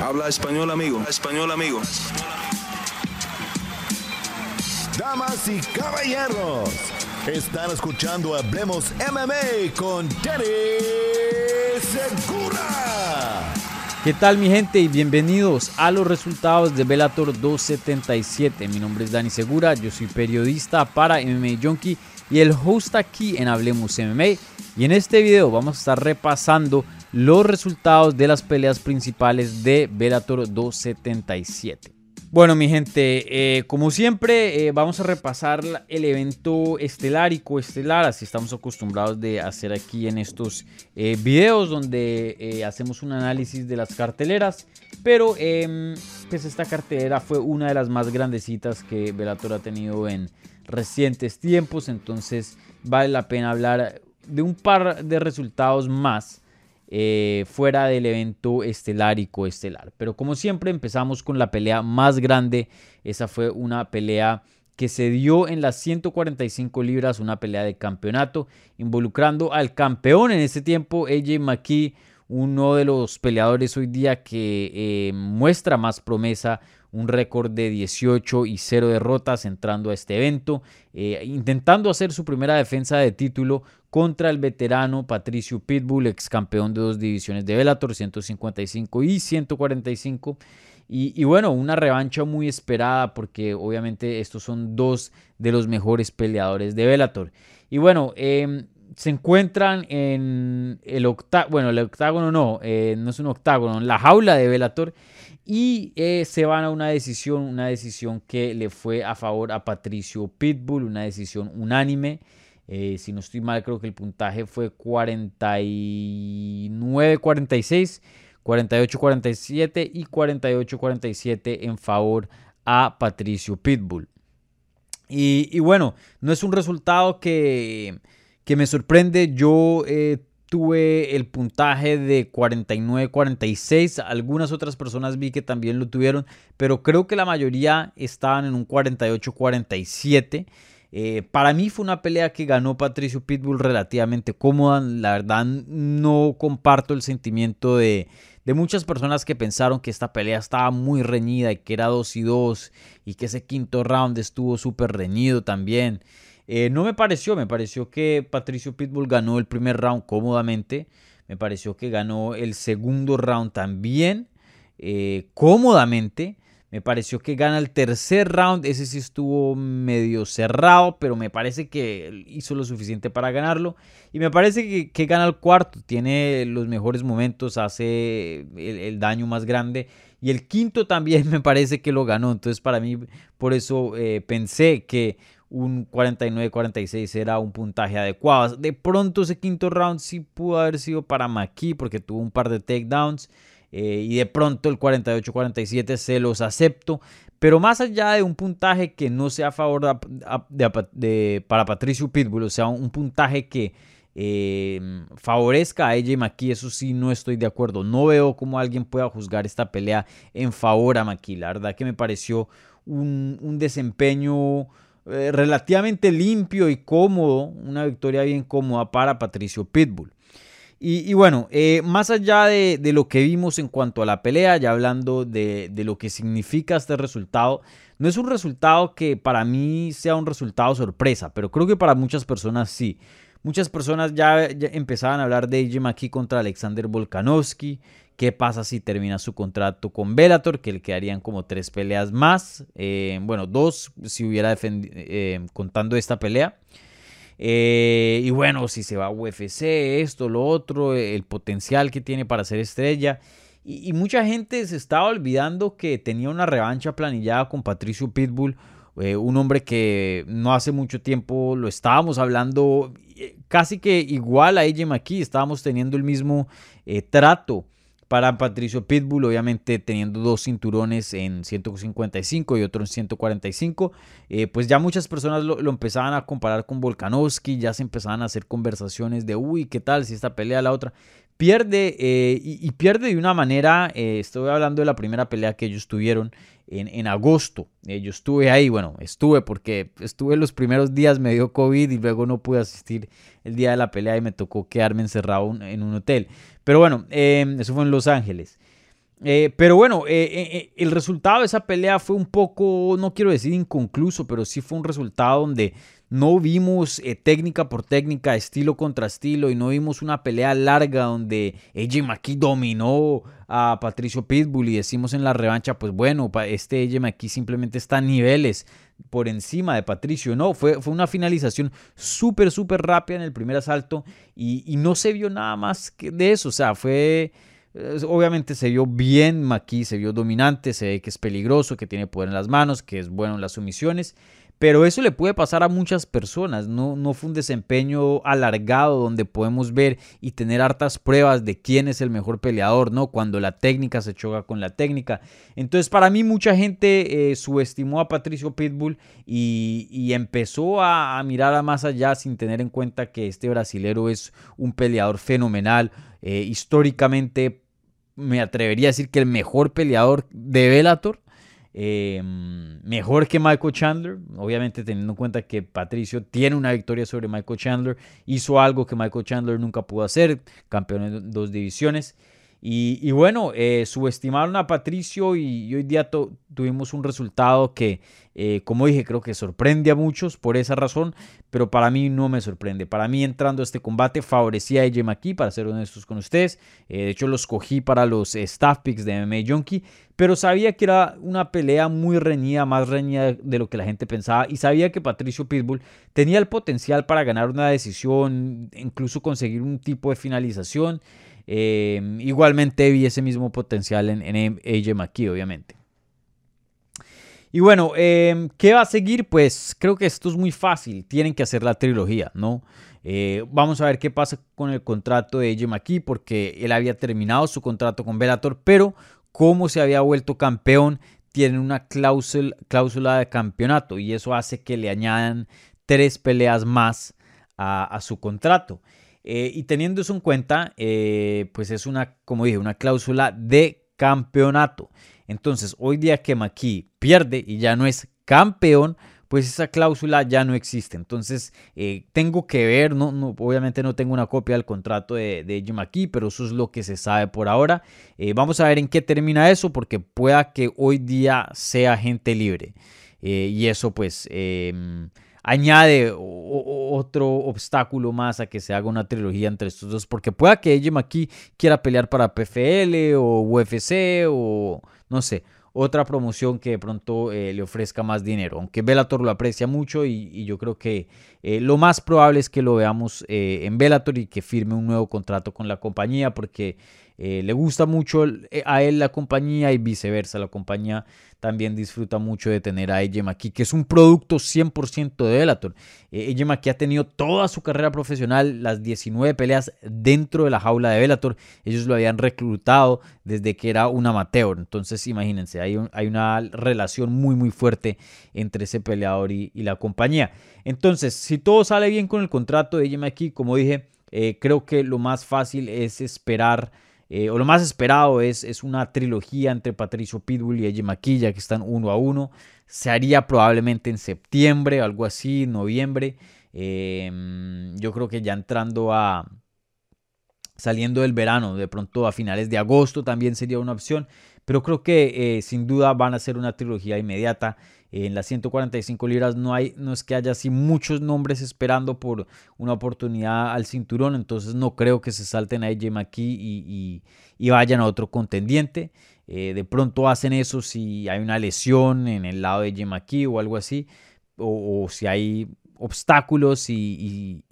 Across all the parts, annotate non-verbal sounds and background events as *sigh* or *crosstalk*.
Habla español, amigo. Español, amigo. Damas y caballeros, están escuchando Hablemos MMA con Danny Segura. ¿Qué tal mi gente y bienvenidos a los resultados de Bellator 277? Mi nombre es Dani Segura, yo soy periodista para MMA Junkie y el host aquí en Hablemos MMA. Y en este video vamos a estar repasando los resultados de las peleas principales de Bellator 277. Bueno, mi gente, eh, como siempre, eh, vamos a repasar el evento estelar y coestelar, así estamos acostumbrados de hacer aquí en estos eh, videos donde hacemos un análisis de las carteleras, pero em, pues esta cartelera fue una de las más grandecitas que Bellator ha tenido en recientes tiempos, entonces vale la pena hablar de un par de resultados más eh, fuera del evento estelar y coestelar. Pero como siempre empezamos con la pelea más grande. Esa fue una pelea que se dio en las 145 libras, una pelea de campeonato, involucrando al campeón en ese tiempo, AJ McKee, uno de los peleadores hoy día que eh, muestra más promesa, un récord de 18 y 0 derrotas entrando a este evento, eh, intentando hacer su primera defensa de título contra el veterano Patricio Pitbull, ex campeón de dos divisiones de Bellator, 155 y 145. Y, bueno, una revancha muy esperada porque obviamente estos son dos de los mejores peleadores de Bellator. Y bueno, em, se encuentran en el octágono, bueno, el octágono no, eh, no es un octágono, en la jaula de Bellator y eh, se van a una decisión, una decisión que le fue a favor a Patricio Pitbull, una decisión unánime. Eh, si no estoy mal, creo que el puntaje fue 49-46, 48-47 y 48-47 en favor a Patricio Pitbull. Y, bueno, no es un resultado que, que me sorprende. Yo eh, tuve el puntaje de 49-46. Algunas otras personas vi que también lo tuvieron, pero creo que la mayoría estaban en un 48-47. Eh, para mí fue una pelea que ganó Patricio Pitbull relativamente cómoda. La verdad no comparto el sentimiento de, de muchas personas que pensaron que esta pelea estaba muy reñida y que era 2 y 2 y que ese quinto round estuvo súper reñido también. Eh, no me pareció, me pareció que Patricio Pitbull ganó el primer round cómodamente. Me pareció que ganó el segundo round también eh, cómodamente. Me pareció que gana el tercer round. Ese sí estuvo medio cerrado, pero me parece que hizo lo suficiente para ganarlo. Y me parece que, gana el cuarto. Tiene los mejores momentos, hace el, daño más grande. Y el quinto también *laughs* me parece que lo ganó. Entonces para mí, por eso eh, pensé que un 49-46 era un puntaje adecuado. De pronto ese quinto round sí pudo haber sido para McKee porque tuvo un par de takedowns. Eh, y de pronto el 48-47 se los acepto. Pero más allá de un puntaje que no sea a favor de, para Patricio Pitbull, o sea, un puntaje que eh, favorezca a AJ McKee, eso sí no estoy de acuerdo. No veo cómo alguien pueda juzgar esta pelea en favor a McKee. La verdad que me pareció un, un desempeño eh, relativamente limpio y cómodo, una victoria bien cómoda para Patricio Pitbull. Y, bueno, eh, más allá de, lo que vimos en cuanto a la pelea, ya hablando de, lo que significa este resultado, no es un resultado que para mí sea un resultado sorpresa, pero creo que para muchas personas sí. Muchas personas ya, empezaban a hablar de AJ McKee contra Alexander Volkanovski, ¿Qué pasa si termina su contrato con Bellator? Que le quedarían como tres peleas más. Eh, bueno, dos si hubiera eh, contando esta pelea. Eh, y bueno, si se va a UFC, esto, lo otro, el potencial que tiene para ser estrella. Y, mucha gente se estaba olvidando que tenía una revancha planillada con Patricio Pitbull, un hombre que no hace mucho tiempo lo estábamos hablando casi que igual a AJ McKee, estábamos teniendo el mismo trato para Patricio Pitbull, obviamente teniendo dos cinturones en 155 y otro en 145, eh, pues ya muchas personas lo, empezaban a comparar con Volkanovski, ya se empezaban a hacer conversaciones de, uy, ¿qué tal si esta pelea la otra? Pierde eh, y, pierde de una manera, eh, estoy hablando de la primera pelea que ellos tuvieron en, en agosto, yo estuve ahí, bueno, estuve porque estuve los primeros días, me dio COVID y luego no pude asistir el día de la pelea y me tocó quedarme encerrado en un hotel. Pero bueno, em, eso fue en Los Ángeles. Eh, pero bueno, eh, el resultado de esa pelea fue un poco, no quiero decir inconcluso, pero sí fue un resultado donde no vimos técnica por técnica, estilo contra estilo, y no vimos una pelea larga donde AJ McKee dominó a Patricio Pitbull y decimos en la revancha, pues bueno, este AJ McKee simplemente está a niveles por encima de Patricio. No, fue, fue una finalización súper, súper rápida en el primer asalto y, no se vio nada más que de eso. O sea, fue... Obviamente se vio bien Maki, se vio dominante, se ve que es peligroso, que tiene poder en las manos, que es bueno en las sumisiones. Pero eso le puede pasar a muchas personas, no, no fue un desempeño alargado donde podemos ver y tener hartas pruebas de quién es el mejor peleador, ¿no? Cuando la técnica se choca con la técnica. Entonces para mí mucha gente eh, subestimó a Patricio Pitbull y, empezó a, mirar a más allá sin tener en cuenta que este brasilero es un peleador fenomenal, eh, históricamente me atrevería a decir que el mejor peleador de Bellator. Em, mejor que Michael Chandler, obviamente teniendo en cuenta que Patricio tiene una victoria sobre Michael Chandler, hizo algo que Michael Chandler nunca pudo hacer, campeón en dos divisiones. Y, bueno, eh, subestimaron a Patricio y, hoy día tuvimos un resultado que, eh, como dije, creo que sorprende a muchos por esa razón, pero para mí no me sorprende. Para mí entrando a este combate favorecía a AJ McKee, para ser honestos con ustedes. Eh, de hecho, los cogí para los staff picks de MMA Junkie, pero sabía que era una pelea muy reñida, más reñida de lo que la gente pensaba, y sabía que Patricio Pitbull tenía el potencial para ganar una decisión, incluso conseguir un tipo de finalización. Em, igualmente vi ese mismo potencial en, en AJ McKee, obviamente. Y bueno, em, ¿qué va a seguir? Pues creo que esto es muy fácil. Tienen que hacer la trilogía, ¿no? Eh, vamos a ver qué pasa con el contrato de AJ McKee, porque él había terminado su contrato con Bellator, pero como se había vuelto campeón, tiene una cláusula, cláusula de campeonato y eso hace que le añadan tres peleas más a su contrato. Eh, y teniendo eso en cuenta, eh, pues es una, como dije, una cláusula de campeonato. Entonces, hoy día que Maki pierde y ya no es campeón, pues esa cláusula ya no existe. Entonces, eh, tengo que ver, no, no, obviamente no tengo una copia del contrato de, de pero eso es lo que se sabe por ahora. vamos a ver en qué termina eso, porque pueda que hoy día sea gente libre. y eso, pues em, añade otro obstáculo más a que se haga una trilogía entre estos dos, porque pueda que AJ McKee quiera pelear para PFL o UFC o no sé, otra promoción que de pronto eh, le ofrezca más dinero, aunque Bellator lo aprecia mucho y, yo creo que eh, lo más probable es que lo veamos eh, en Bellator y que firme un nuevo contrato con la compañía porque le gusta mucho a él la compañía y viceversa, la compañía también disfruta mucho de tener a AJ McKee, que es un producto 100% de Bellator. Eh, AJ McKee ha tenido toda su carrera profesional, las 19 peleas dentro de la jaula de Bellator. Ellos lo habían reclutado desde que era un amateur. Entonces, imagínense, hay, hay una relación muy, muy fuerte entre ese peleador y, la compañía. Entonces, si todo sale bien con el contrato de AJ McKee, como dije, eh, creo que lo más fácil es esperar eh, o lo más esperado es, es una trilogía entre Patricio Pitbull y Eddie Maquilla que están uno a uno. Se haría probablemente en septiembre, algo así, noviembre. Em, yo creo que ya entrando a, saliendo del verano, de pronto a finales de agosto también sería una opción, pero creo que eh, sin duda van a ser una trilogía inmediata. En las 145 libras no, hay, no es que haya así muchos nombres esperando por una oportunidad al cinturón, entonces no creo que se salten a AJ y, vayan a otro contendiente. Eh, de pronto hacen eso si hay una lesión en el lado de McKee o algo así, o, si hay obstáculos y,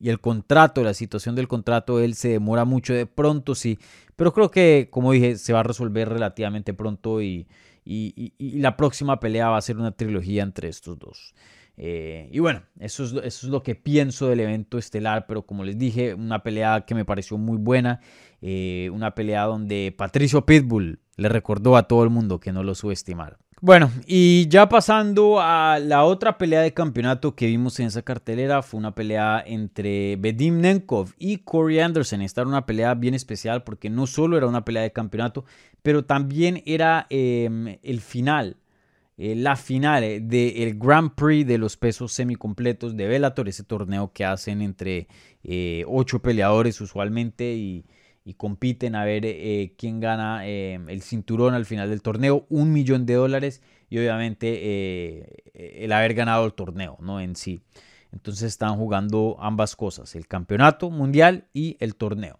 el contrato, la situación del contrato, él se demora mucho de pronto, sí, pero creo que, como dije, se va a resolver relativamente pronto y, y, la próxima pelea va a ser una trilogía entre estos dos. Eh, y bueno, eso es, eso es lo que pienso del evento estelar, pero como les dije, una pelea que me pareció muy buena, eh, una pelea donde Patricio Pitbull le recordó a todo el mundo que no lo subestimara. Bueno, y ya pasando a la otra pelea de campeonato que vimos en esa cartelera, fue una pelea entre Bedim Nenkov y Corey Anderson. Esta era una pelea bien especial porque no solo era una pelea de campeonato, pero también era em, el final, eh, la final del Grand Prix de los pesos semicompletos de Bellator, ese torneo que hacen entre eh, ocho peleadores usualmente y y compiten a ver eh, quién gana eh, el cinturón al final del torneo, un millón de dólares y obviamente eh, el haber ganado el torneo ¿no? en sí. Entonces están jugando ambas cosas, el campeonato mundial y el torneo.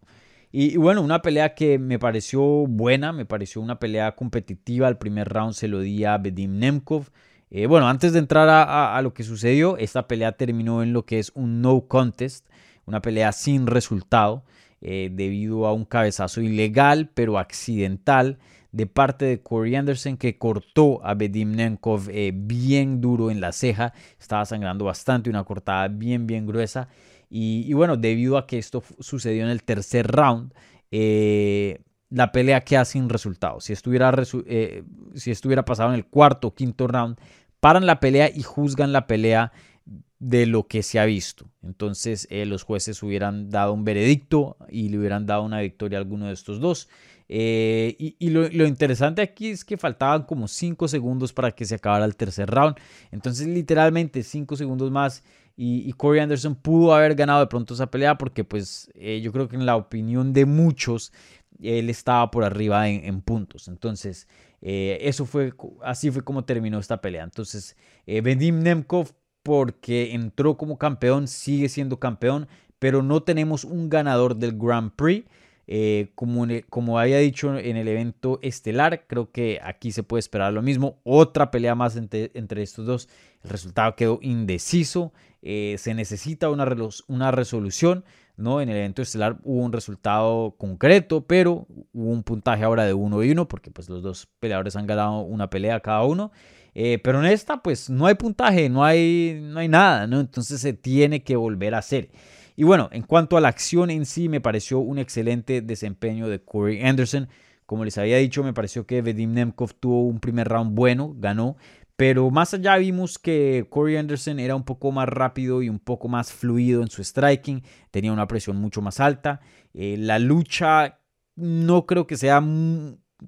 Y, bueno, una pelea que me pareció buena, me pareció una pelea competitiva. El primer round se lo di a Bedim Nemkov. bueno, antes de entrar a, lo que sucedió, esta pelea terminó en lo que es un no contest, una pelea sin resultado. Eh, debido a un cabezazo ilegal pero accidental de parte de Corey Anderson que cortó a Bedim Nenkov eh, bien duro en la ceja. Estaba sangrando bastante, una cortada bien, bien gruesa. Y, bueno, debido a que esto sucedió en el tercer round, eh, la pelea queda sin resultado. Si estuviera, si estuviera pasado en el cuarto o quinto round, paran la pelea y juzgan la pelea de lo que se ha visto. Entonces eh, los jueces hubieran dado un veredicto y le hubieran dado una victoria a alguno de estos dos. Eh, y, lo, interesante aquí es que faltaban como 5 segundos para que se acabara el tercer round. Entonces literalmente 5 segundos más y, Corey Anderson pudo haber ganado de pronto esa pelea porque pues eh, yo creo que en la opinión de muchos él estaba por arriba en, puntos. Entonces eso fue, así fue como terminó esta pelea. Entonces Bedim Nemkov porque entró como campeón, sigue siendo campeón, pero no tenemos un ganador del Grand Prix. Eh, como, como había dicho en el evento estelar, creo que aquí se puede esperar lo mismo. Otra pelea más entre, estos dos. El resultado quedó indeciso. Eh, se necesita una, una resolución. ¿no? En el evento estelar hubo un resultado concreto, pero hubo un puntaje ahora de 1 y 1, porque pues, los dos peleadores han ganado una pelea cada uno. Eh, pero en esta, pues no hay puntaje, no hay, no hay nada, ¿no? Entonces se tiene que volver a hacer. Y bueno, en cuanto a la acción en sí, me pareció un excelente desempeño de Corey Anderson. Como les había dicho, me pareció que Vedim Nemkov tuvo un primer round bueno, ganó. Pero más allá vimos que Corey Anderson era un poco más rápido y un poco más fluido en su striking. Tenía una presión mucho más alta. Eh, la lucha no creo que sea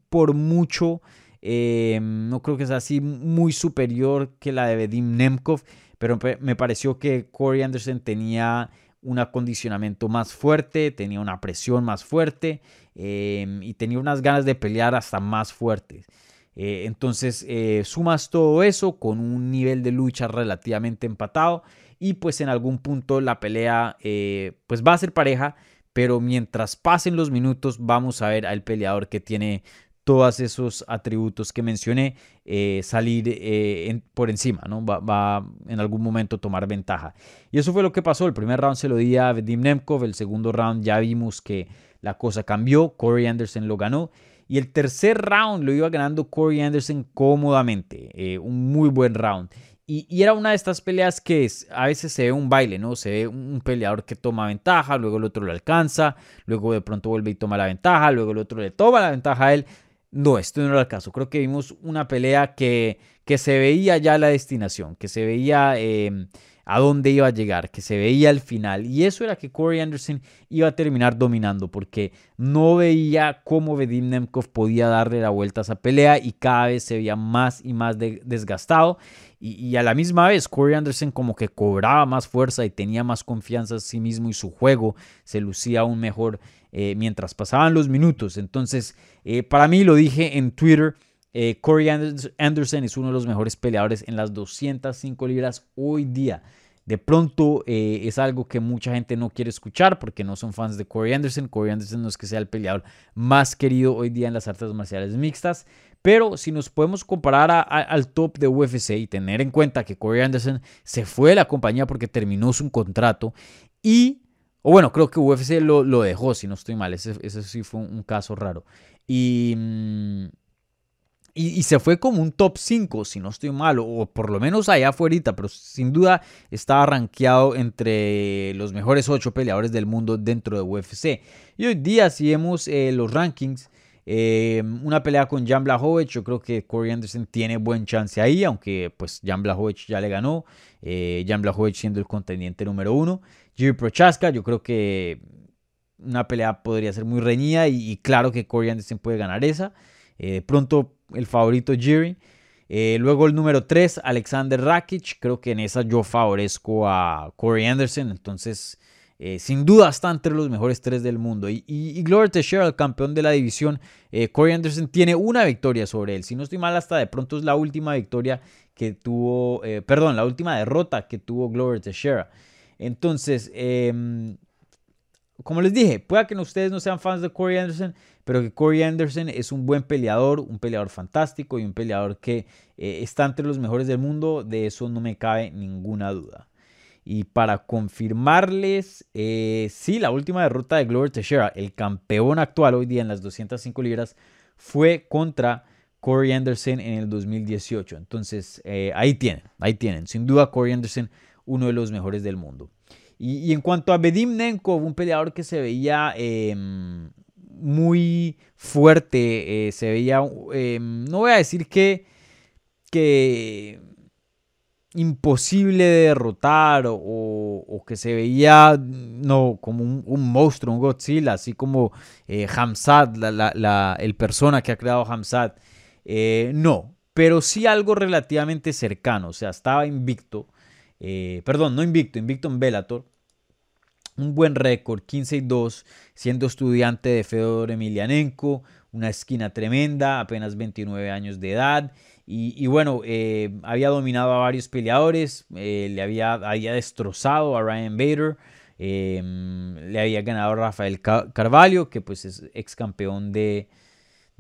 por mucho eh, no creo que sea así muy superior que la de Vedim Nemkov, pero me pareció que Corey Anderson tenía un acondicionamiento más fuerte, tenía una presión más fuerte eh, y tenía unas ganas de pelear hasta más fuertes. Eh, entonces sumas todo eso con un nivel de lucha relativamente empatado y pues en algún punto la pelea pues va a ser pareja, pero mientras pasen los minutos vamos a ver al peleador que tiene todos esos atributos que mencioné eh, salir eh, por encima, ¿no? Va, en algún momento tomar ventaja. Y eso fue lo que pasó. El primer round se lo di a Vadim Nemkov, el segundo round ya vimos que la cosa cambió, Corey Anderson lo ganó. Y el tercer round lo iba ganando Corey Anderson cómodamente, eh, un muy buen round. Y, era una de estas peleas que a veces se ve un baile, ¿no? Se ve un peleador que toma ventaja, luego el otro lo alcanza, luego de pronto vuelve y toma la ventaja, luego el otro le toma la ventaja a él. No, esto no era el caso. Creo que vimos una pelea que, que se veía ya la destinación, que se veía em, a dónde iba a llegar, que se veía el final. Y eso era que Corey Anderson iba a terminar dominando, porque no veía cómo Vedim Nemkov podía darle la vuelta a esa pelea y cada vez se veía más y más desgastado. Y, a la misma vez, Corey Anderson como que cobraba más fuerza y tenía más confianza en sí mismo y su juego se lucía aún mejor eh, mientras pasaban los minutos. Entonces, eh, para mí lo dije en Twitter, eh, Corey Anderson es uno de los mejores peleadores en las 205 libras hoy día. De pronto es algo que mucha gente no quiere escuchar porque no son fans de Corey Anderson. Corey Anderson no es que sea el peleador más querido hoy día en las artes marciales mixtas, pero si nos podemos comparar al top de UFC y tener en cuenta que Corey Anderson se fue de la compañía porque terminó su contrato y, o bueno, creo que UFC lo, lo dejó, si no estoy mal, ese, sí fue un, caso raro. Mm, y, y, se fue como un top 5, si no estoy mal, o por lo menos allá afuera, pero sin duda estaba rankeado entre los mejores 8 peleadores del mundo dentro de UFC. Y hoy día, si vemos eh, los rankings, eh, una pelea con Jan Blachowicz, yo creo que Corey Anderson tiene buen chance ahí, aunque pues Jan Blachowicz ya le ganó, eh, Jan Blachowicz siendo el contendiente número uno. Jiri Prochaska, yo creo que una pelea podría ser muy reñida y, claro que Corey Anderson puede ganar esa. Eh, pronto el favorito Jiri. Eh, luego el número 3, Alexander Rakic. Creo que en esa yo favorezco a Corey Anderson. Entonces eh, sin duda está entre los mejores tres del mundo. Y, y, Glover Teixeira, el campeón de la división, eh, Corey Anderson tiene una victoria sobre él. Si no estoy mal, hasta de pronto es la última victoria que tuvo, eh, perdón, la última derrota que tuvo Glover Teixeira. Entonces, em, como les dije, pueda que ustedes no sean fans de Corey Anderson, pero que Corey Anderson es un buen peleador, un peleador fantástico y un peleador que está entre los mejores del mundo, de eso no me cabe ninguna duda. Y para confirmarles, eh, sí, la última derrota de Glover Teixeira, el campeón actual hoy día en las 205 libras, fue contra Corey Anderson en el 2018. Entonces, eh, ahí tienen, ahí tienen. Sin duda, Corey Anderson, uno de los mejores del mundo. Y, en cuanto a Bedim Nenkov, un peleador que se veía em, muy fuerte, eh, se veía, em, no voy a decir que, que imposible de derrotar o, que se veía no como un, monstruo, un Godzilla, así como eh, Hamzat, la, el persona que ha creado Hamzat. Eh, no, pero sí algo relativamente cercano, o sea, estaba invicto, eh, perdón, no invicto, invicto en Bellator. Un buen récord, 15 y 2, siendo estudiante de Fedor Emelianenko, una esquina tremenda, apenas 29 años de edad. Y, bueno, eh, había dominado a varios peleadores, eh, le había, destrozado a Ryan Bader, le había ganado a Rafael Carvalho, que pues es ex campeón de,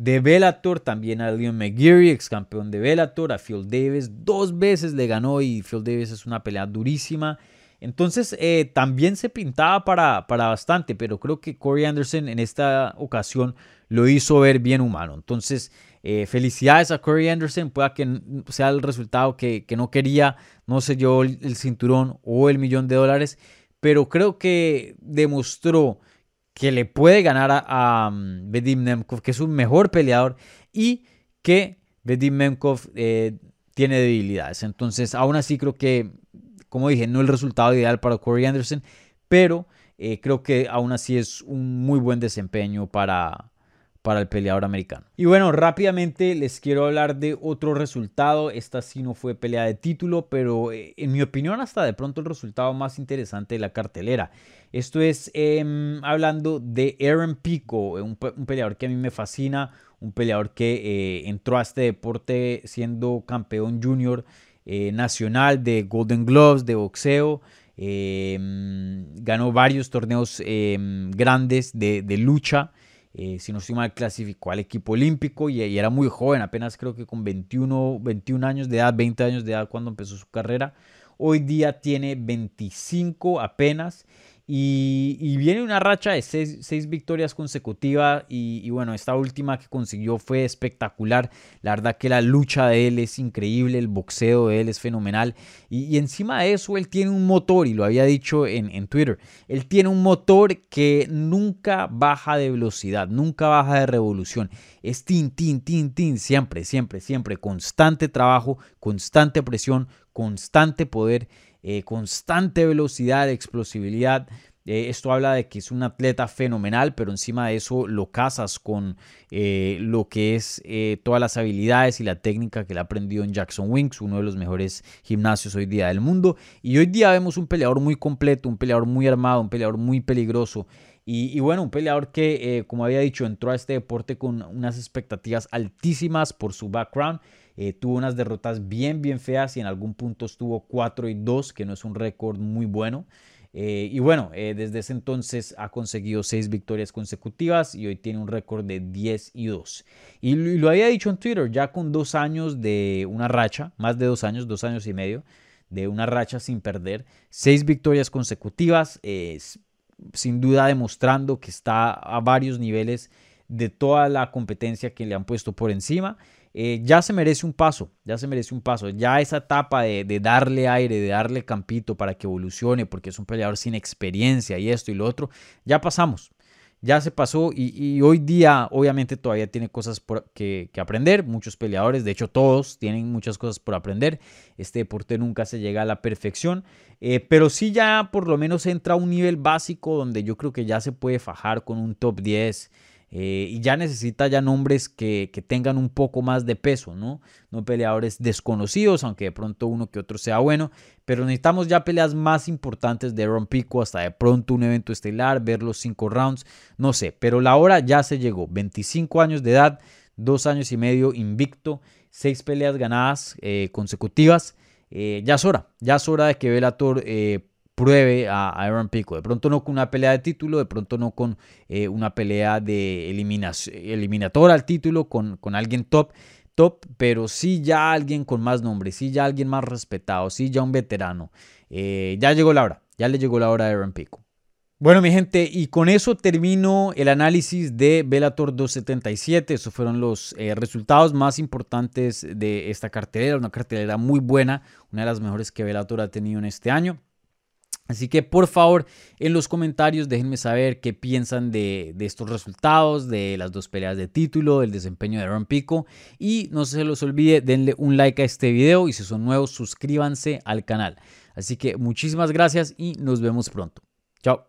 de Bellator, también a Leon McGeary, ex campeón de Bellator, a Phil Davis, dos veces le ganó y Phil Davis es una pelea durísima. Entonces eh, también se pintaba para, para bastante, pero creo que Corey Anderson en esta ocasión lo hizo ver bien humano. Entonces eh, felicidades a Corey Anderson, pueda que sea el resultado que, no quería, no sé yo, el, cinturón o el millón de dólares, pero creo que demostró que le puede ganar a, um, Bedim Nemkov, que es un mejor peleador y que Bedim Nemkov eh, tiene debilidades. Entonces, aún así creo que, como dije, no el resultado ideal para Corey Anderson, pero eh, creo que aún así es un muy buen desempeño para, para el peleador americano. Y bueno, rápidamente les quiero hablar de otro resultado. Esta sí no fue pelea de título, pero eh, en mi opinión hasta de pronto el resultado más interesante de la cartelera. Esto es em, hablando de Aaron Pico, un, peleador que a mí me fascina, un peleador que eh, entró a este deporte siendo campeón junior eh, nacional de Golden Gloves, de boxeo. Em, ganó varios torneos em, grandes de, de lucha. Eh, si no estoy mal, clasificó al equipo olímpico y, y, era muy joven, apenas creo que con 21, 21 años de edad, 20 años de edad cuando empezó su carrera. Hoy día tiene 25 apenas y, viene una racha de seis, victorias consecutivas y, bueno, esta última que consiguió fue espectacular. La verdad que la lucha de él es increíble, el boxeo de él es fenomenal. Y, encima de eso, él tiene un motor, y lo había dicho en, Twitter, él tiene un motor que nunca baja de velocidad, nunca baja de revolución. Es tin, tin, tin, tin, siempre, siempre, siempre. Constante trabajo, constante presión, constante poder. Eh, constante velocidad, explosividad. Eh, esto habla de que es un atleta fenomenal, pero encima de eso lo casas con eh, lo que es todas las habilidades y la técnica que le ha aprendido en Jackson Wings, uno de los mejores gimnasios hoy día del mundo. Y hoy día vemos un peleador muy completo, un peleador muy armado, un peleador muy peligroso. Y, y bueno, un peleador que, como había dicho, entró a este deporte con unas expectativas altísimas por su background eh, tuvo unas derrotas bien, bien feas y en algún punto estuvo 4 y 2, que no es un récord muy bueno. Eh, y bueno, eh, desde ese entonces ha conseguido 6 victorias consecutivas y hoy tiene un récord de 10 y 2. Y lo, había dicho en Twitter, ya con dos años de una racha, más de dos años, dos años y medio, de una racha sin perder, 6 victorias consecutivas, sin duda demostrando que está a varios niveles de toda la competencia que le han puesto por encima. Eh, ya se merece un paso, ya se merece un paso. Ya esa etapa de, darle aire, de darle campito para que evolucione, porque es un peleador sin experiencia y esto y lo otro, ya pasamos. Ya se pasó y, hoy día obviamente todavía tiene cosas por que, aprender. Muchos peleadores, de hecho todos tienen muchas cosas por aprender. Este deporte nunca se llega a la perfección. Eh, pero sí ya por lo menos entra a un nivel básico donde yo creo que ya se puede fajar con un top 10 eh, y ya necesita ya nombres que, tengan un poco más de peso, ¿no? No peleadores desconocidos, aunque de pronto uno que otro sea bueno, pero necesitamos ya peleas más importantes de Ron Pico, hasta de pronto un evento estelar, ver los cinco rounds, no sé, pero la hora ya se llegó, 25 años de edad, dos años y medio invicto, seis peleas ganadas eh, consecutivas, eh, ya es hora, ya es hora de que Bellator pruebe a Aaron Pico. De pronto no con una pelea de título, de pronto no con eh, una pelea de eliminatoria al título, con, con alguien top, top, pero sí ya alguien con más nombre, sí ya alguien más respetado, sí ya un veterano. Eh, ya llegó la hora, ya le llegó la hora a Aaron Pico. Bueno, mi gente, y con eso termino el análisis de Bellator 277. Esos fueron los eh, resultados más importantes de esta cartelera. Una cartelera muy buena, una de las mejores que Bellator ha tenido en este año. Así que por favor en los comentarios déjenme saber qué piensan de, estos resultados, de las dos peleas de título, del desempeño de Aaron Pico. Y no se los olvide, denle un like a este video y si son nuevos suscríbanse al canal. Así que muchísimas gracias y nos vemos pronto. Chao.